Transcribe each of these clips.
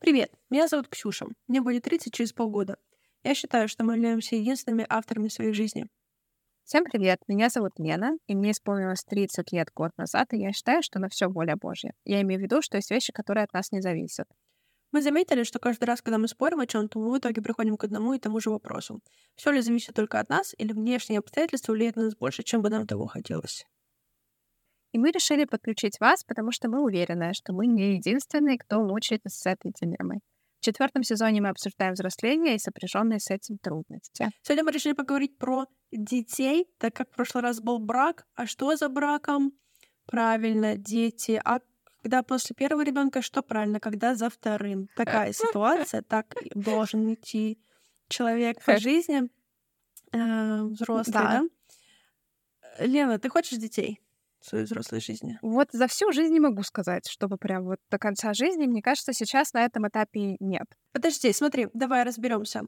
Привет, меня зовут Ксюша. Мне будет 30 через полгода. Я считаю, что мы являемся единственными авторами своей жизни. Всем привет, меня зовут Лена, и мне исполнилось 30 лет год назад, и я считаю, что на все воля Божья. Я имею в виду, что есть вещи, которые от нас не зависят. Мы заметили, что каждый раз, когда мы спорим о чем-то, мы в итоге приходим к одному и тому же вопросу. Все ли зависит только от нас, или внешние обстоятельства влияют на нас больше, чем бы нам того хотелось? И мы решили подключить вас, потому что мы уверены, что мы не единственные, кто мучается с этой дилеммой. В четвертом сезоне мы обсуждаем взросление и сопряженные с этим трудности. Сегодня мы решили поговорить про детей, так как в прошлый раз был брак. А что за браком? Правильно, дети. А когда после первого ребенка, что правильно, когда за вторым. Такая ситуация, так должен идти человек по жизни э, взрослый, да. да? Лена, ты хочешь детей своей взрослой жизни? Вот за всю жизнь не могу сказать, чтобы прям вот до конца жизни, мне кажется, сейчас на этом этапе нет. Подожди, смотри, давай разберемся.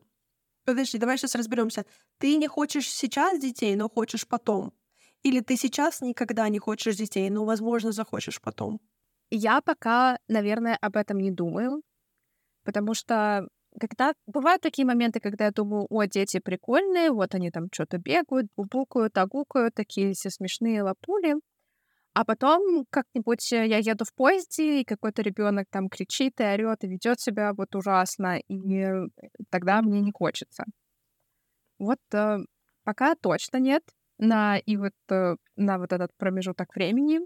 Подожди, давай сейчас разберемся. Ты не хочешь сейчас детей, но хочешь потом. Или ты сейчас никогда не хочешь детей, но, возможно, захочешь потом. Я пока, наверное, об этом не думаю, потому что когда бывают такие моменты, когда я думаю, о, дети прикольные, вот они там что-то бегают, бубукают, агукают, такие все смешные лапули. А потом как-нибудь я еду в поезде, и какой-то ребенок там кричит и орет и ведет себя вот ужасно, и тогда мне не хочется. Вот э, пока точно нет на и вот э, на вот этот промежуток времени,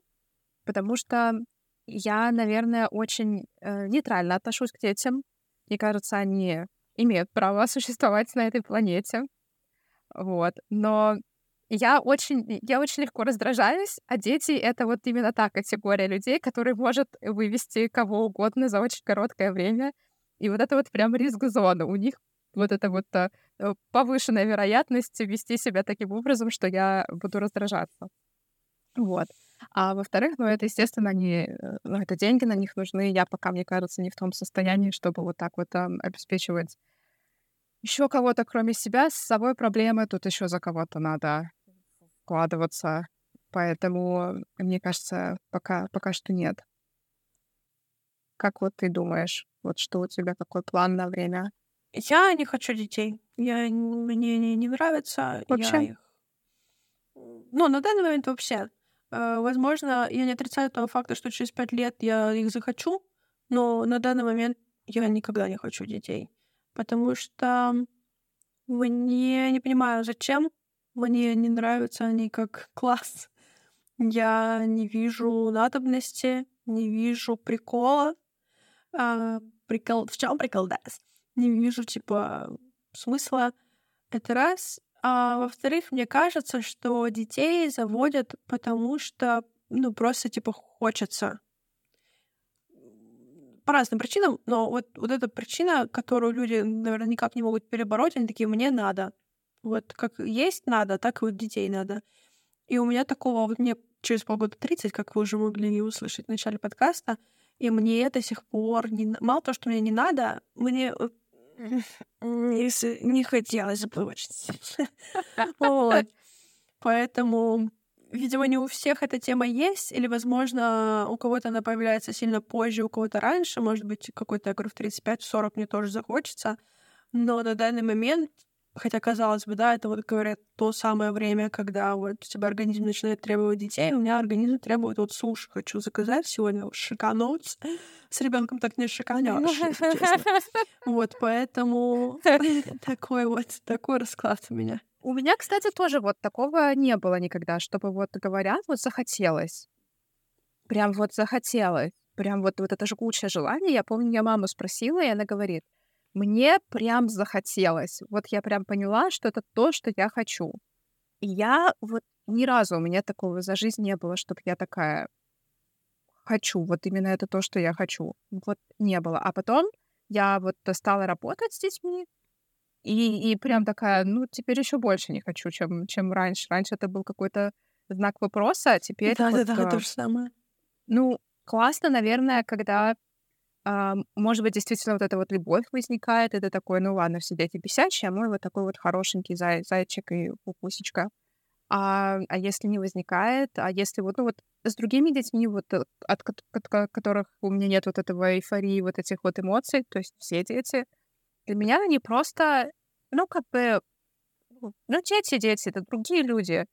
потому что я, наверное, очень э, нейтрально отношусь к детям. Мне кажется, они имеют право существовать на этой планете. Вот. Но я очень, я очень легко раздражаюсь, а дети — это вот именно та категория людей, которая может вывести кого угодно за очень короткое время. И вот это вот прям риск-зона. У них вот это вот э, повышенная вероятность вести себя таким образом, что я буду раздражаться. Вот. А во-вторых, ну, это, естественно. Э, ну, это деньги на них нужны. Я пока, мне кажется, не в том состоянии, чтобы вот так вот um, обеспечивать еще кого-то, кроме себя. С собой проблемы, тут еще за кого-то надо вкладываться. Поэтому, мне кажется, пока, пока что нет. Как вот ты думаешь, вот что у тебя, какой план на время? Я не хочу детей. Я, мне не, не нравится. Вообще? Я их... Ну, на данный момент вообще. Э, возможно, я не отрицаю того факта, что через пять лет я их захочу, но на данный момент я никогда не хочу детей. Потому что мне не понимаю, зачем. Мне не нравятся они как класс. Я не вижу надобности, не вижу прикола. А, прикол... В чем прикол, да? Не вижу, типа, смысла. Это раз. А во-вторых, мне кажется, что детей заводят, потому что, ну, просто, типа, хочется. По разным причинам, но вот, вот эта причина, которую люди, наверное, никак не могут перебороть, они такие, мне надо. Вот как есть надо, так и вот детей надо. И у меня такого, вот мне через полгода 30, как вы уже могли услышать в начале подкаста, и мне до сих пор не... Мало того, что мне не надо, мне если не хотелось бы. Вот. Поэтому, видимо, не у всех эта тема есть, или, возможно, у кого-то она появляется сильно позже, у кого-то раньше, может быть, какой-то, я говорю, в 35-40 мне тоже захочется. Но на данный момент Хотя, казалось бы, да, это вот, говорят, то самое время, когда вот у тебя организм начинает требовать детей. У меня организм требует вот суши. Хочу заказать сегодня шикануть. С ребенком так не шиканешь, Вот, поэтому такой вот, такой расклад у меня. У меня, кстати, тоже вот такого не было никогда, чтобы вот говорят, вот захотелось. Прям вот захотелось. Прям вот, вот это жгучее желание. Я помню, я маму спросила, и она говорит, мне прям захотелось. Вот я прям поняла, что это то, что я хочу. И я вот ни разу у меня такого за жизнь не было, чтобы я такая хочу, вот именно это то, что я хочу. Вот не было. А потом я вот стала работать с детьми, и, и прям такая, ну, теперь еще больше не хочу, чем, чем раньше. Раньше это был какой-то знак вопроса, а теперь... Да-да-да, вот, да, то же самое. Ну, классно, наверное, когда может быть, действительно вот эта вот любовь возникает, это такой, ну ладно, все дети бесячие, а мой вот такой вот хорошенький зай, зайчик и пупусечка. А, а если не возникает, а если вот, ну вот с другими детьми, вот э, от, от, от которых у меня нет вот этого эйфории, вот этих вот эмоций, то есть все дети, для меня они просто, ну, как бы, ну, дети, дети, это другие люди.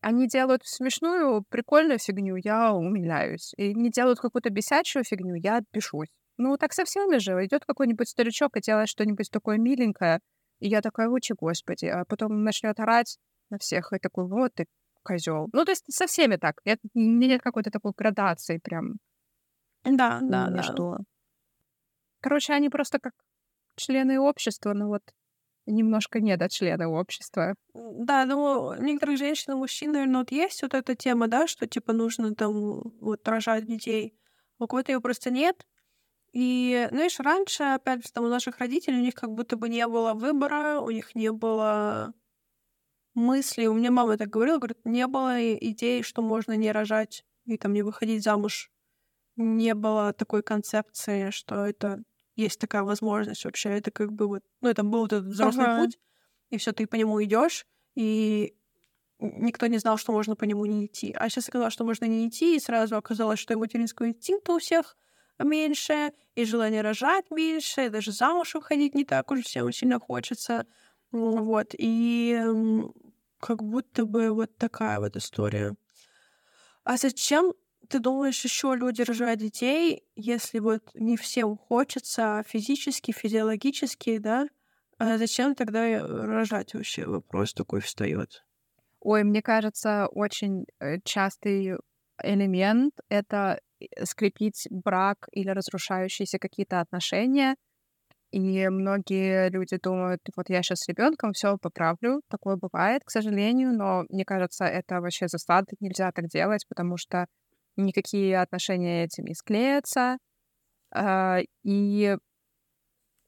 Они делают смешную, прикольную фигню, я умиляюсь. И не делают какую-то бесячую фигню, я бешусь. Ну, так со всеми же. Идет какой-нибудь старичок и делает что-нибудь такое миленькое, и я такая, учи, господи, а потом начнет орать на всех, и такой, вот ты козел. Ну, то есть со всеми так. Это, нет какой-то такой градации прям. Да, да, да. Что... Короче, они просто как члены общества, ну вот немножко не до члена общества. Да, ну, у некоторых женщин и мужчин, наверное, вот есть вот эта тема, да, что, типа, нужно там вот рожать детей. У кого-то ее просто нет. И, знаешь, раньше, опять же, там у наших родителей, у них как будто бы не было выбора, у них не было мысли. У меня мама так говорила, говорит, не было идеи, что можно не рожать и там не выходить замуж. Не было такой концепции, что это есть такая возможность вообще. Это как бы вот, ну, это был этот взрослый ага. путь, и все, ты по нему идешь, и никто не знал, что можно по нему не идти. А сейчас сказала, что можно не идти, и сразу оказалось, что и материнского инстинкта у всех меньше, и желание рожать меньше, и даже замуж уходить не так уж всем сильно хочется. Вот, и как будто бы вот такая вот история. А зачем ты думаешь, еще люди рожают детей, если вот не всем хочется физически, физиологически, да? А зачем тогда рожать вообще? Вопрос такой встает. Ой, мне кажется, очень э, частый элемент — это э, скрепить брак или разрушающиеся какие-то отношения. И многие люди думают, вот я сейчас с ребенком все поправлю. Такое бывает, к сожалению, но мне кажется, это вообще засада, нельзя так делать, потому что никакие отношения этим не склеятся. А, и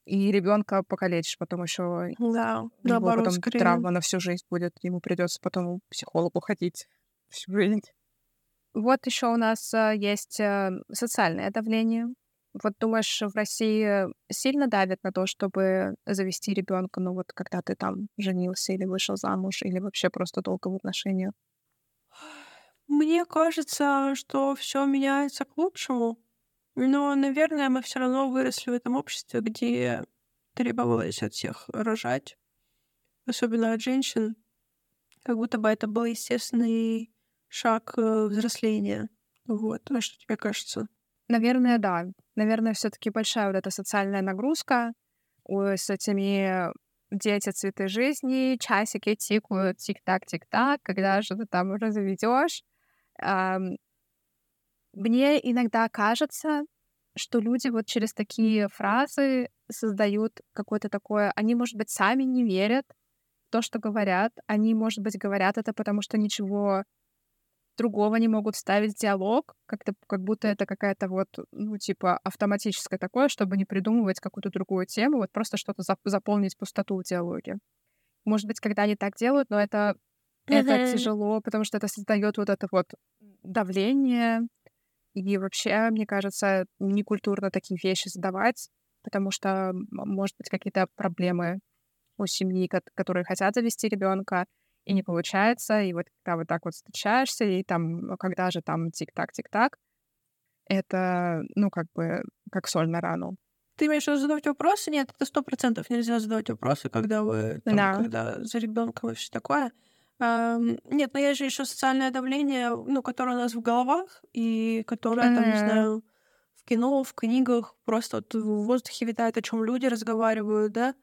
и ребенка покалечишь потом еще. Да, наоборот, потом скорее. травма на всю жизнь будет. Ему придется потом психологу ходить всю жизнь. Вот еще у нас а, есть а, социальное давление. Вот думаешь, в России сильно давят на то, чтобы завести ребенка, ну вот когда ты там женился или вышел замуж, или вообще просто долго в отношениях? Мне кажется, что все меняется к лучшему. Но, наверное, мы все равно выросли в этом обществе, где требовалось от всех рожать, особенно от женщин, как будто бы это был естественный шаг э, взросления. Вот, а что тебе кажется? Наверное, да. Наверное, все-таки большая вот эта социальная нагрузка с этими дети цветы жизни, часики тикают, тик-так, тик-так, когда же ты там уже заведешь. Мне иногда кажется, что люди вот через такие фразы создают какое-то такое... Они, может быть, сами не верят в то, что говорят. Они, может быть, говорят это, потому что ничего другого не могут вставить в диалог, как-то как будто это какая-то вот, ну, типа, автоматическое такое, чтобы не придумывать какую-то другую тему, вот просто что-то зап- заполнить пустоту в диалоге. Может быть, когда они так делают, но это, это тяжело, потому что это создает вот это вот давление. И вообще, мне кажется, некультурно такие вещи задавать, потому что, может быть, какие-то проблемы у семьи, которые хотят завести ребенка, и не получается, и вот когда вот так вот встречаешься, и там, когда же там тик-так, тик-так, это, ну, как бы, как соль на рану. Ты имеешь в виду задавать вопросы? Нет, это сто процентов нельзя задавать вопросы, когда вы, там, да. когда за ребенком и все такое. Нет, но есть же еще социальное давление, ну, которое у нас в головах, и которое, там, не знаю, в кино, в книгах, просто вот в воздухе витает, о чем люди разговаривают, да.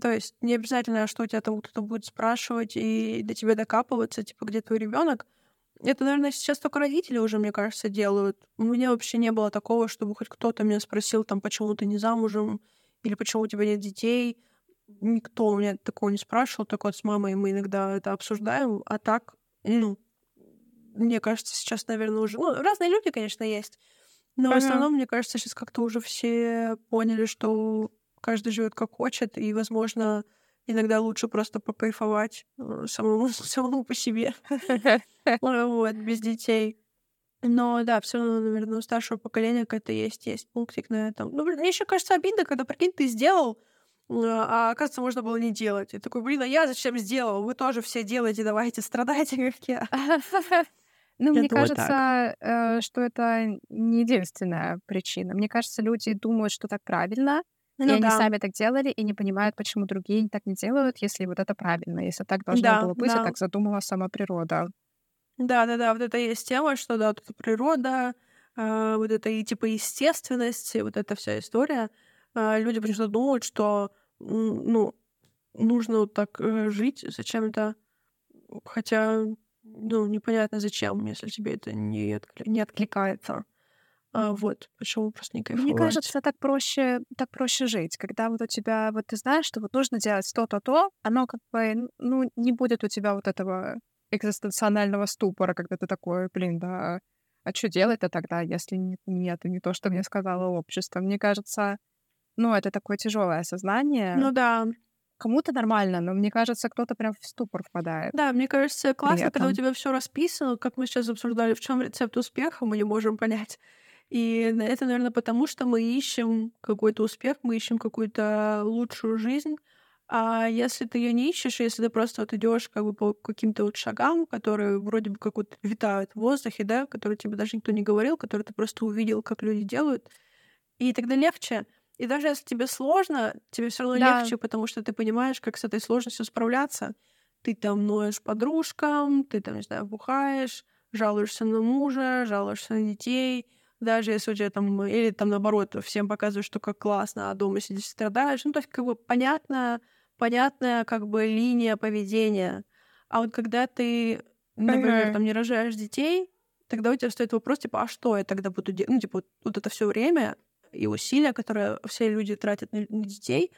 То есть не обязательно, что у тебя там кто-то будет спрашивать и до тебя докапываться, типа, где твой ребенок. Это, наверное, сейчас только родители уже, мне кажется, делают. У меня вообще не было такого, чтобы хоть кто-то меня спросил, там, почему ты не замужем, или почему у тебя нет детей никто у меня такого не спрашивал, только вот с мамой мы иногда это обсуждаем, а так, ну, мне кажется, сейчас, наверное, уже... Ну, разные люди, конечно, есть, но ага. в основном, мне кажется, сейчас как-то уже все поняли, что каждый живет как хочет, и, возможно, иногда лучше просто покайфовать э, самому, самому по себе. Вот, без детей. Но да, все равно, наверное, у старшего поколения какая-то есть, есть пунктик на этом. Ну, блин, мне еще кажется обидно, когда, прикинь, ты сделал, а оказывается, можно было не делать. И такой, блин, а я зачем сделал? Вы тоже все делаете, давайте страдайте, как я. Ну, мне кажется, э, что это не единственная причина. Мне кажется, люди думают, что так правильно, и Ну они да. сами так делали, и не понимают, почему другие так не делают, если вот это правильно, если так должно Да, было быть, и да. так задумала сама природа. Да-да-да, вот это и есть тема, что да, эта природа, а, вот это и типа естественность, и вот эта вся история. А, Люди почему-то думают, что ну, нужно вот так э, жить зачем-то, хотя, ну, непонятно зачем, если тебе это не, откли- не откликается. А, вот, почему просто не Мне кайфовать. кажется, так проще, так проще жить, когда вот у тебя, вот ты знаешь, что вот нужно делать то-то, то, оно как бы, ну, не будет у тебя вот этого экзистенционального ступора, когда ты такой, блин, да, а что делать-то тогда, если не- нет, не то, что мне сказала общество. Мне кажется, ну, это такое тяжелое осознание. Ну да, Кому-то нормально, но мне кажется, кто-то прям в ступор впадает. да, мне кажется, классно, когда у тебя все расписано, как мы сейчас обсуждали, в чем рецепт успеха, мы не можем понять. И это, наверное, потому что мы ищем какой-то успех, мы ищем какую-то лучшую жизнь. А если ты ее не ищешь, если ты просто вот идешь как бы по каким-то вот шагам, которые вроде бы как вот витают в воздухе, да, которые тебе даже никто не говорил, которые ты просто увидел, как люди делают, и тогда легче. И даже если тебе сложно, тебе все равно Да. легче, потому что ты понимаешь, как с этой сложностью справляться. Ты там ноешь подружкам, ты там, не знаю, бухаешь, жалуешься на мужа, жалуешься на детей. Даже если у тебя там, или там наоборот, всем показываешь, что как классно, а дома сидишь страдаешь. Ну, то есть как бы понятная, понятная как бы линия поведения. А вот когда ты, например, Ага. там не рожаешь детей, тогда у тебя стоит вопрос, типа, а что я тогда буду делать? Ну, типа, вот, вот это все время и усилия, которые все люди тратят на, на детей,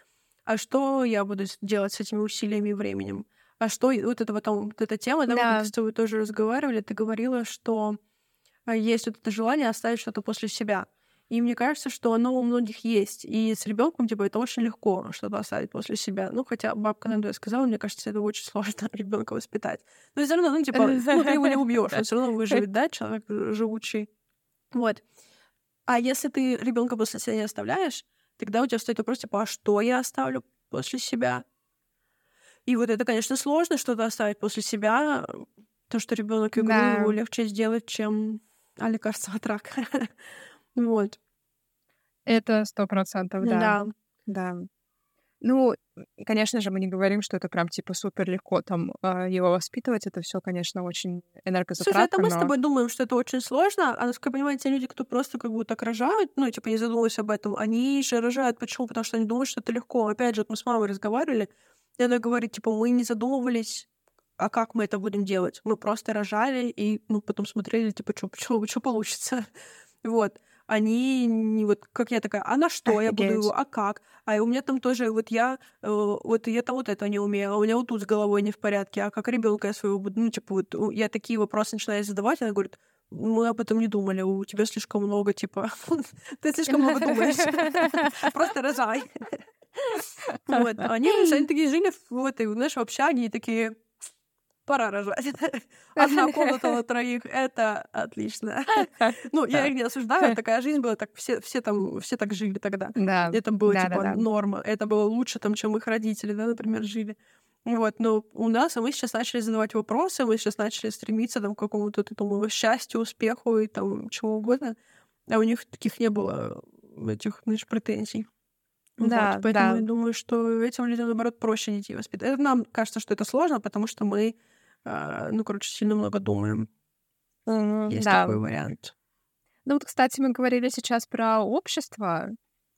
а что я буду делать с этими усилиями и временем? А что, вот это потом, вот эта тема, да, мы Да. как-то с тобой тоже разговаривали, ты говорила, что есть вот это желание оставить что-то после себя. И мне кажется, что оно у многих есть. И с ребенком, типа, это очень легко что-то оставить после себя. Ну, хотя бабка надо сказала, мне кажется, это очень сложно ребенка воспитать. Но все равно, ну, типа, ну, ты его не убьешь, он все равно выживет, да, человек живучий. Вот. А если ты ребенка после себя не оставляешь, тогда у тебя стоит вопрос, типа, а что я оставлю после себя? И вот это, конечно, сложно что-то оставить после себя. То, что ребенок игру Да. легче сделать, чем а лекарство от рака. Вот. Это сто процентов, да. Да. Да. Ну, конечно же, мы не говорим, что это прям типа супер легко там а, его воспитывать. Это все, конечно, очень Слушай, это энергозатратно. мы с но- тобой думаем, что это очень сложно, а насколько я понимаю, те люди, кто просто как бы так рожают, ну, типа, не задумываясь об этом, они же рожают. Почему? Потому что они думают, что это легко. Опять же, вот мы с мамой разговаривали, и она говорит, типа, мы не задумывались, а как мы это будем делать? Мы просто рожали, и мы потом смотрели, типа, что получится. Вот. Они не вот, как я такая, а на что я буду его, а как? А у меня там тоже, вот я, э, вот я там вот это не умею, а у меня вот тут с головой не в порядке, а как ребенка я своего буду, ну, типа, вот я такие вопросы начинаю задавать, она говорит, мы об этом не думали, у тебя слишком много, типа, ты слишком много думаешь, просто рожай. Вот, они, они такие жили в этой, знаешь, в общаге и такие, пора рожать. Одна комната на троих, это отлично. Ну, я их не осуждаю, такая жизнь была, так все, все там, все так жили тогда. Да. Это было, типа, норма. Это было лучше, там, чем их родители, да, например, жили. Вот, но у нас, а мы сейчас начали задавать вопросы, мы сейчас начали стремиться там, к какому-то вот этому счастью, успеху и там чего угодно. А у них таких не было этих, знаешь, претензий. Вот, Да, поэтому да. я думаю, что этим людям, наоборот, проще детей воспитать. Это нам кажется, что это сложно, потому что мы, ну, короче, сильно много думаем. Мгм, Есть да. такой вариант. Ну вот, кстати, мы говорили сейчас про общество,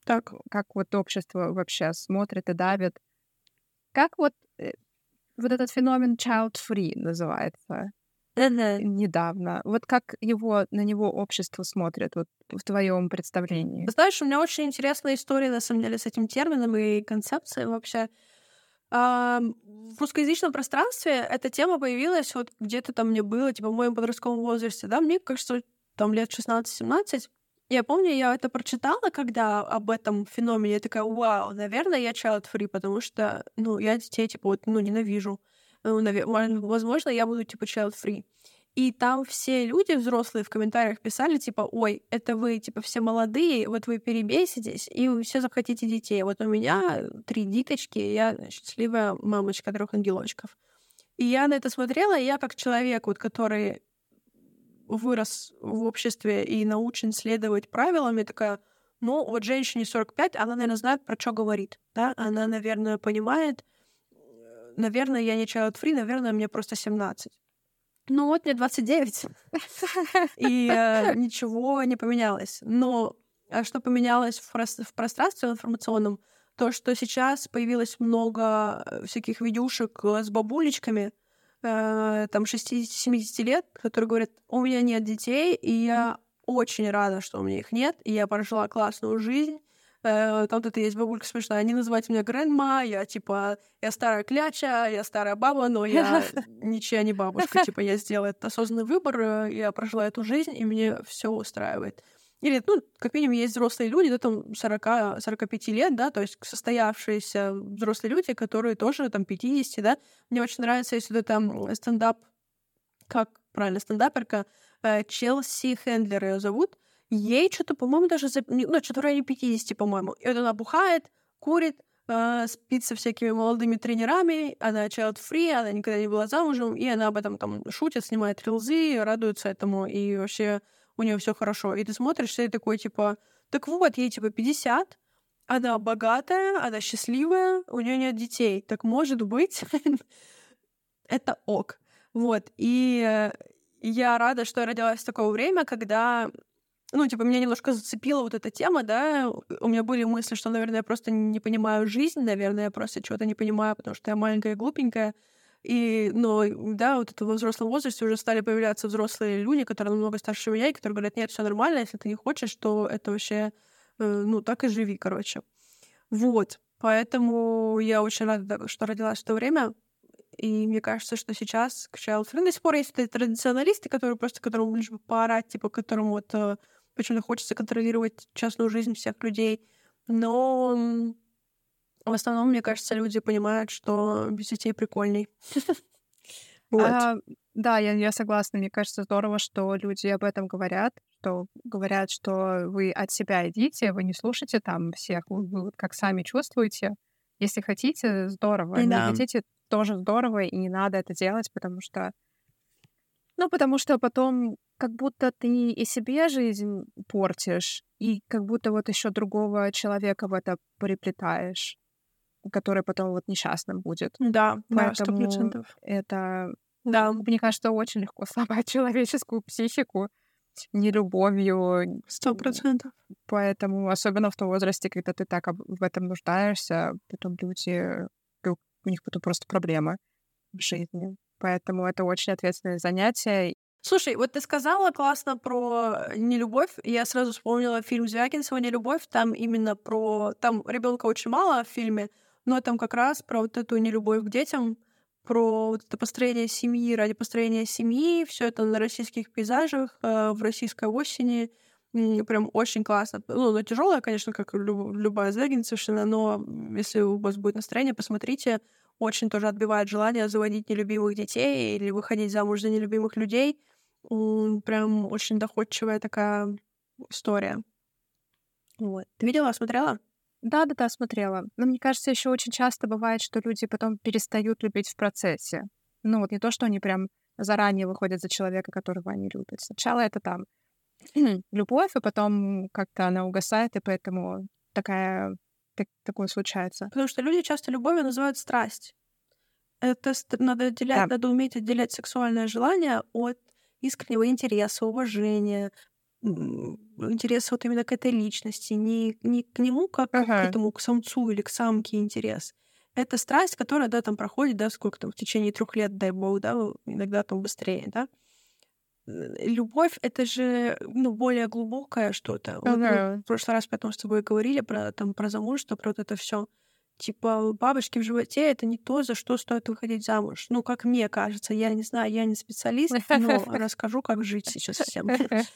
Так, как вот общество вообще смотрит и давит. Как вот э, вот этот феномен child-free называется недавно. Вот как его на него общество смотрит вот в твоем представлении? Знаешь, у меня очень интересная история, на самом деле, с этим термином и концепцией вообще. В русскоязычном пространстве эта тема появилась вот где-то там мне было, типа, в моем подростковом возрасте, да, мне кажется, там лет 16-17. Я помню, я это прочитала, когда об этом феномене, я такая, вау, наверное, я child-free, потому что, ну, я детей, типа, вот, ну, ненавижу. Ну, возможно, я буду, типа, child-free. И там все люди взрослые в комментариях писали, типа, ой, это вы, типа, все молодые, вот вы перебеситесь, и вы все захотите детей. Вот у меня три диточки, и я счастливая мамочка трех ангелочков. И я на это смотрела, и я как человек, вот, который вырос в обществе и научен следовать правилам, я такая, ну, вот женщине 45, она, наверное, знает, про что говорит, да, она, наверное, понимает, наверное, я не child free, наверное, мне просто 17. Ну вот мне 29, и э, ничего не поменялось. Но а что поменялось в, прос- в пространстве информационном? То, что сейчас появилось много э, всяких видюшек э, с бабулечками, э, там 60-70 лет, которые говорят, у меня нет детей, и я очень рада, что у меня их нет, и я прожила классную жизнь, там вот есть бабулька смешная, они называют меня грандма, я типа, я старая кляча, я старая баба, но я ничья не бабушка, типа, я сделала этот осознанный выбор, э, я прожила эту жизнь, и мне все устраивает. Или, ну, как минимум, есть взрослые люди, да, там, 40-45 лет, да, то есть состоявшиеся взрослые люди, которые тоже, там, 50, да. Мне очень нравится, если это там стендап, как правильно, стендаперка, э, Челси Хендлер ее зовут, Ей что-то, по-моему, даже за... ну, что-то в районе 50, по-моему. И вот она бухает, курит, э, спит со всякими молодыми тренерами, она child-free, она никогда не была замужем, и она об этом там шутит, снимает рилзы, радуется этому, и вообще у нее все хорошо. И ты смотришь, и такой, типа, так вот, ей типа 50, она богатая, она счастливая, у нее нет детей. Так может быть, это ок. Вот. И э, я рада, что я родилась в такое время, когда ну, типа, меня немножко зацепила вот эта тема, да, у меня были мысли, что, наверное, я просто не понимаю жизнь, наверное, я просто чего-то не понимаю, потому что я маленькая и глупенькая, и, но, да, вот это во взрослом возрасте уже стали появляться взрослые люди, которые намного старше меня, и которые говорят, нет, все нормально, если ты не хочешь, то это вообще, э, ну, так и живи, короче. Вот, поэтому я очень рада, что родилась в то время, и мне кажется, что сейчас к child free до сих пор есть традиционалисты, которые просто которому лишь бы поорать, типа, которому вот почему-то хочется контролировать частную жизнь всех людей. Но в основном, мне кажется, люди понимают, что без детей прикольней. А, да, я, я согласна. Мне кажется, здорово, что люди об этом говорят, что говорят, что вы от себя идите, вы не слушайте там всех, вы, вы как сами чувствуете. Если хотите, здорово. Да. Не хотите, тоже здорово, и не надо это делать, потому что... Ну, потому что потом как будто ты и себе жизнь портишь, и как будто вот еще другого человека в это приплетаешь, который потом вот несчастным будет. Да, да, сто процентов. Это, да, мне кажется, очень легко сломать человеческую психику нелюбовью. Сто процентов. Поэтому, особенно в том возрасте, когда ты так в этом нуждаешься, потом люди, у них потом просто проблемы в жизни. Поэтому это очень ответственное занятие. Слушай, вот ты сказала классно про нелюбовь. Я сразу вспомнила фильм Звягинцева «Нелюбовь». Там именно про... Там ребенка очень мало в фильме, но там как раз про вот эту нелюбовь к детям, про вот это построение семьи ради построения семьи, все это на российских пейзажах, э, в российской осени. Прям очень классно. Ну, но тяжелая, конечно, как любая Звягинцевщина, но если у вас будет настроение, посмотрите. Очень тоже отбивает желание заводить нелюбимых детей или выходить замуж за нелюбимых людей — Прям очень доходчивая такая история. Вот. Ты видела, смотрела? Да, да, да, смотрела. Но мне кажется, еще очень часто бывает, что люди потом перестают любить в процессе. Ну вот не то, что они прям заранее выходят за человека, которого они любят. Сначала это там любовь, а потом как-то она угасает, и поэтому такая, так, такое случается. Потому что люди часто любовью называют страсть. Это надо отделять, да. надо уметь отделять сексуальное желание от искреннего интереса, уважения, интереса вот именно к этой личности, не, не к нему, как ага. к этому, к самцу или к самке интерес. Это страсть, которая, да, там проходит, да, сколько там, в течение трех лет, дай бог, да, иногда там быстрее, да. Любовь — это же, ну, более глубокое что-то. Вот мы в прошлый раз поэтому с тобой говорили про, там, про замужество, про вот это все типа бабочки в животе это не то, за что стоит выходить замуж. Ну, как мне кажется, я не знаю, я не специалист, но расскажу, как жить сейчас всем.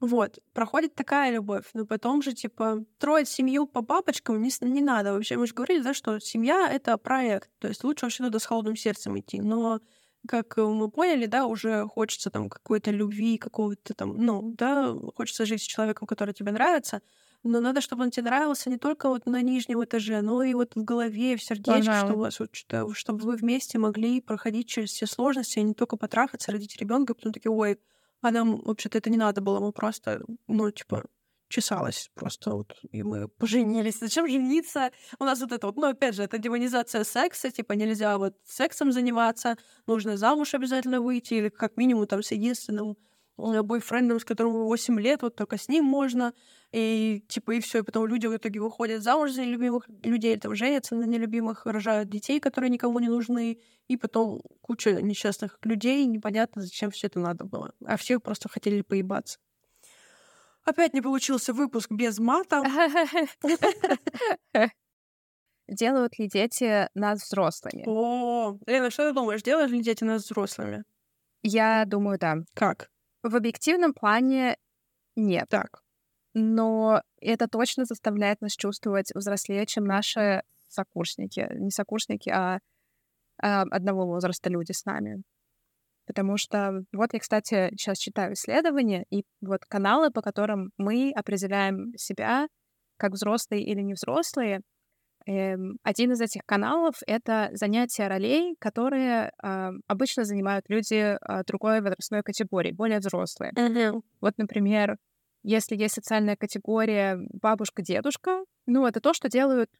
Вот, проходит такая любовь, но потом же, типа, строить семью по бабочкам не, не надо. Вообще, мы же говорили, да, что семья — это проект, то есть лучше вообще туда с холодным сердцем идти. Но как мы поняли, да, уже хочется там какой-то любви, какого-то там, ну, да, хочется жить с человеком, который тебе нравится, но надо, чтобы он тебе нравился не только вот на нижнем этаже, но и вот в голове, в сердечке, чтобы, вас вот что- чтобы вы вместе могли проходить через все сложности, а не только потрахаться, родить ребенка, потом такие, ой, а нам вообще-то это не надо было, мы просто, ну, типа, чесалось просто вот, и мы поженились. Зачем жениться? У нас вот это вот, ну, опять же, это демонизация секса, типа, нельзя вот сексом заниматься, нужно замуж обязательно выйти, или как минимум там с единственным э, бойфрендом, с которым 8 лет, вот только с ним можно, и типа и все, и потом люди в итоге выходят замуж за нелюбимых людей, там женятся на нелюбимых, рожают детей, которые никому не нужны, и потом куча несчастных людей, непонятно, зачем все это надо было. А всех просто хотели поебаться. Опять не получился выпуск без мата. Делают ли дети нас взрослыми? О, Лена, что ты думаешь, делают ли дети нас взрослыми? Я думаю, да. Как? В объективном плане нет. Так. Но это точно заставляет нас чувствовать взрослее, чем наши сокурсники. Не сокурсники, а, а одного возраста люди с нами. Потому что вот я, кстати, сейчас читаю исследования, и вот каналы, по которым мы определяем себя как взрослые или не взрослые, эм, один из этих каналов — это занятия ролей, которые а, обычно занимают люди а, другой возрастной категории, более взрослые. Вот, например, если есть социальная категория бабушка-дедушка, ну, это то, что делают,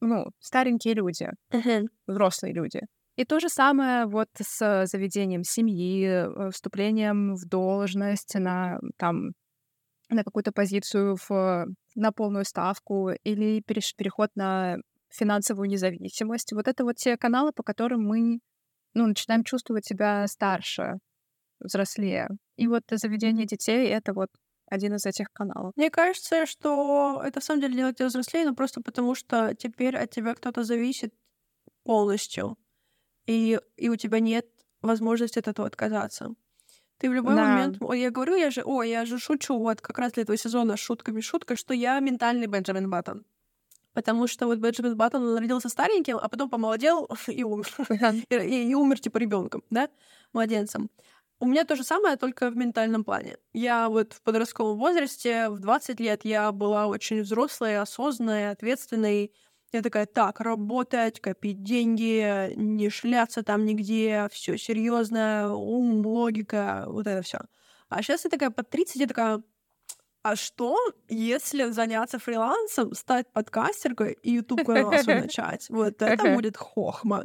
ну, старенькие люди, взрослые люди. И то же самое вот с заведением семьи, э, вступлением в должность на, там, на какую-то позицию в, на полную ставку или переход на финансовую независимость. Вот это вот те каналы, по которым мы ну, начинаем чувствовать себя старше, взрослее. И вот заведение детей — это вот один из этих каналов. Мне кажется, что это в самом деле делает тебя взрослее, но просто потому, что теперь от тебя кто-то зависит полностью, и, и у тебя нет возможности от этого отказаться. Ты в любой Да. момент... Ой, я говорю, я же... Ой, я же шучу вот как раз для этого сезона шутками шутка, что я ментальный Бенджамин Баттон. Потому что вот Бенджамин Баттон, он родился стареньким, а потом помолодел и умер. И, и- и умер типа ребенком, да, младенцем. У меня то же самое, только в ментальном плане. Я вот в подростковом возрасте, в 20 лет, я была очень взрослой, осознанной, ответственной. Я такая, так, работать, копить деньги, не шляться там нигде, все серьезно, ум, логика, вот это все. А сейчас я такая под 30, я такая, а что, если заняться фрилансом, стать подкастеркой и YouTube канал начать? Вот это будет хохма.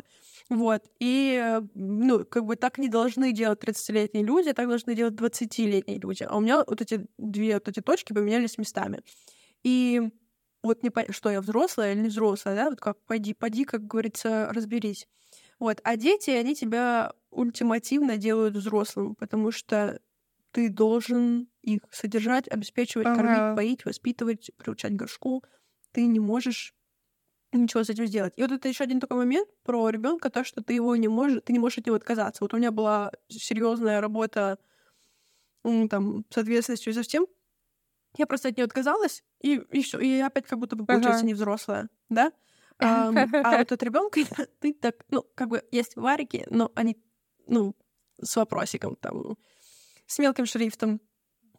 Вот. И, ну, как бы так не должны делать 30-летние люди, так должны делать 20-летние люди. А у меня вот эти две вот эти точки поменялись местами. И вот не пон- что я взрослая или не взрослая, да, вот как пойди, пойди, как говорится, разберись. Вот. А дети, они тебя ультимативно делают взрослым, потому что ты должен их содержать, обеспечивать, Ага. кормить, поить, воспитывать, приучать горшку. Ты не можешь ничего с этим сделать. И вот это еще один такой момент про ребенка, то, что ты его не можешь, ты не можешь от него отказаться. Вот у меня была серьезная работа там, с ответственностью и со всем. Я просто от нее отказалась, и, и все. И опять как будто бы получается Ага. не взрослая, да? А вот от ребенка ты так, ну, как бы есть варики, но они, ну, с вопросиком там, с мелким шрифтом.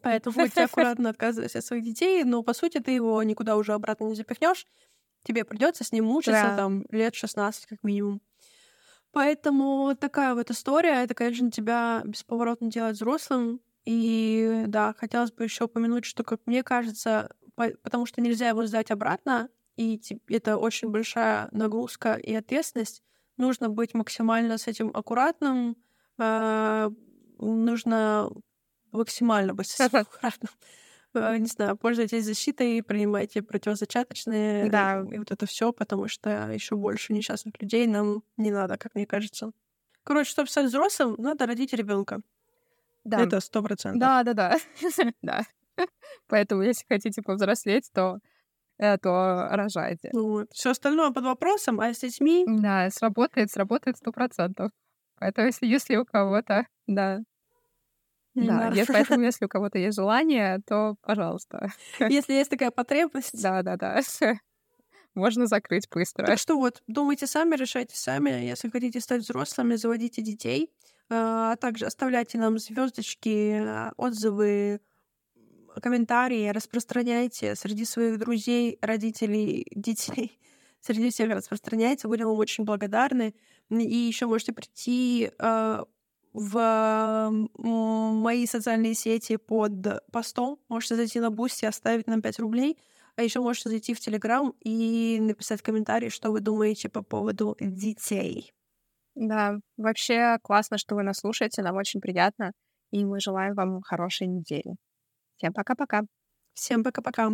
Поэтому будьте аккуратно отказываясь от своих детей, но по сути ты его никуда уже обратно не запихнешь. Тебе придется с ним мучиться Да. там лет 16 как минимум. Поэтому такая вот история, это, конечно, тебя бесповоротно делает взрослым. И да, хотелось бы еще упомянуть, что, как мне кажется, потому что нельзя его сдать обратно, и это очень большая нагрузка и ответственность, нужно быть максимально с этим аккуратным, а, нужно максимально быть с этим аккуратным. А, Не знаю, пользуйтесь защитой, принимайте противозачаточные Да. и вот это все, потому что еще больше несчастных людей нам не надо, как мне кажется. Короче, чтобы стать взрослым, надо родить ребенка. Да. Это сто процентов. Да, да, да. да. Поэтому, если хотите повзрослеть, то, э, то рожайте. Все остальное под вопросом, а с детьми Да, сработает, сработает сто процентов. Поэтому, если, если у кого-то, да, да, надо. если, поэтому, если у кого-то есть желание, то, пожалуйста. Если есть такая потребность, Да, да, да. можно закрыть быстро. Так что вот, думайте сами, решайте сами. Если хотите стать взрослыми, заводите детей. А также оставляйте нам звездочки, отзывы, комментарии, распространяйте среди своих друзей, родителей, детей. Среди всех распространяйте, будем вам очень благодарны. И еще можете прийти э, в мои социальные сети под постом. Можете зайти на Boosty, оставить нам 5 рублей. А еще можете зайти в Телеграм и написать комментарий, что вы думаете по поводу детей. Да, вообще классно, что вы нас слушаете, нам очень приятно, и мы желаем вам хорошей недели. Всем пока-пока. Всем пока-пока.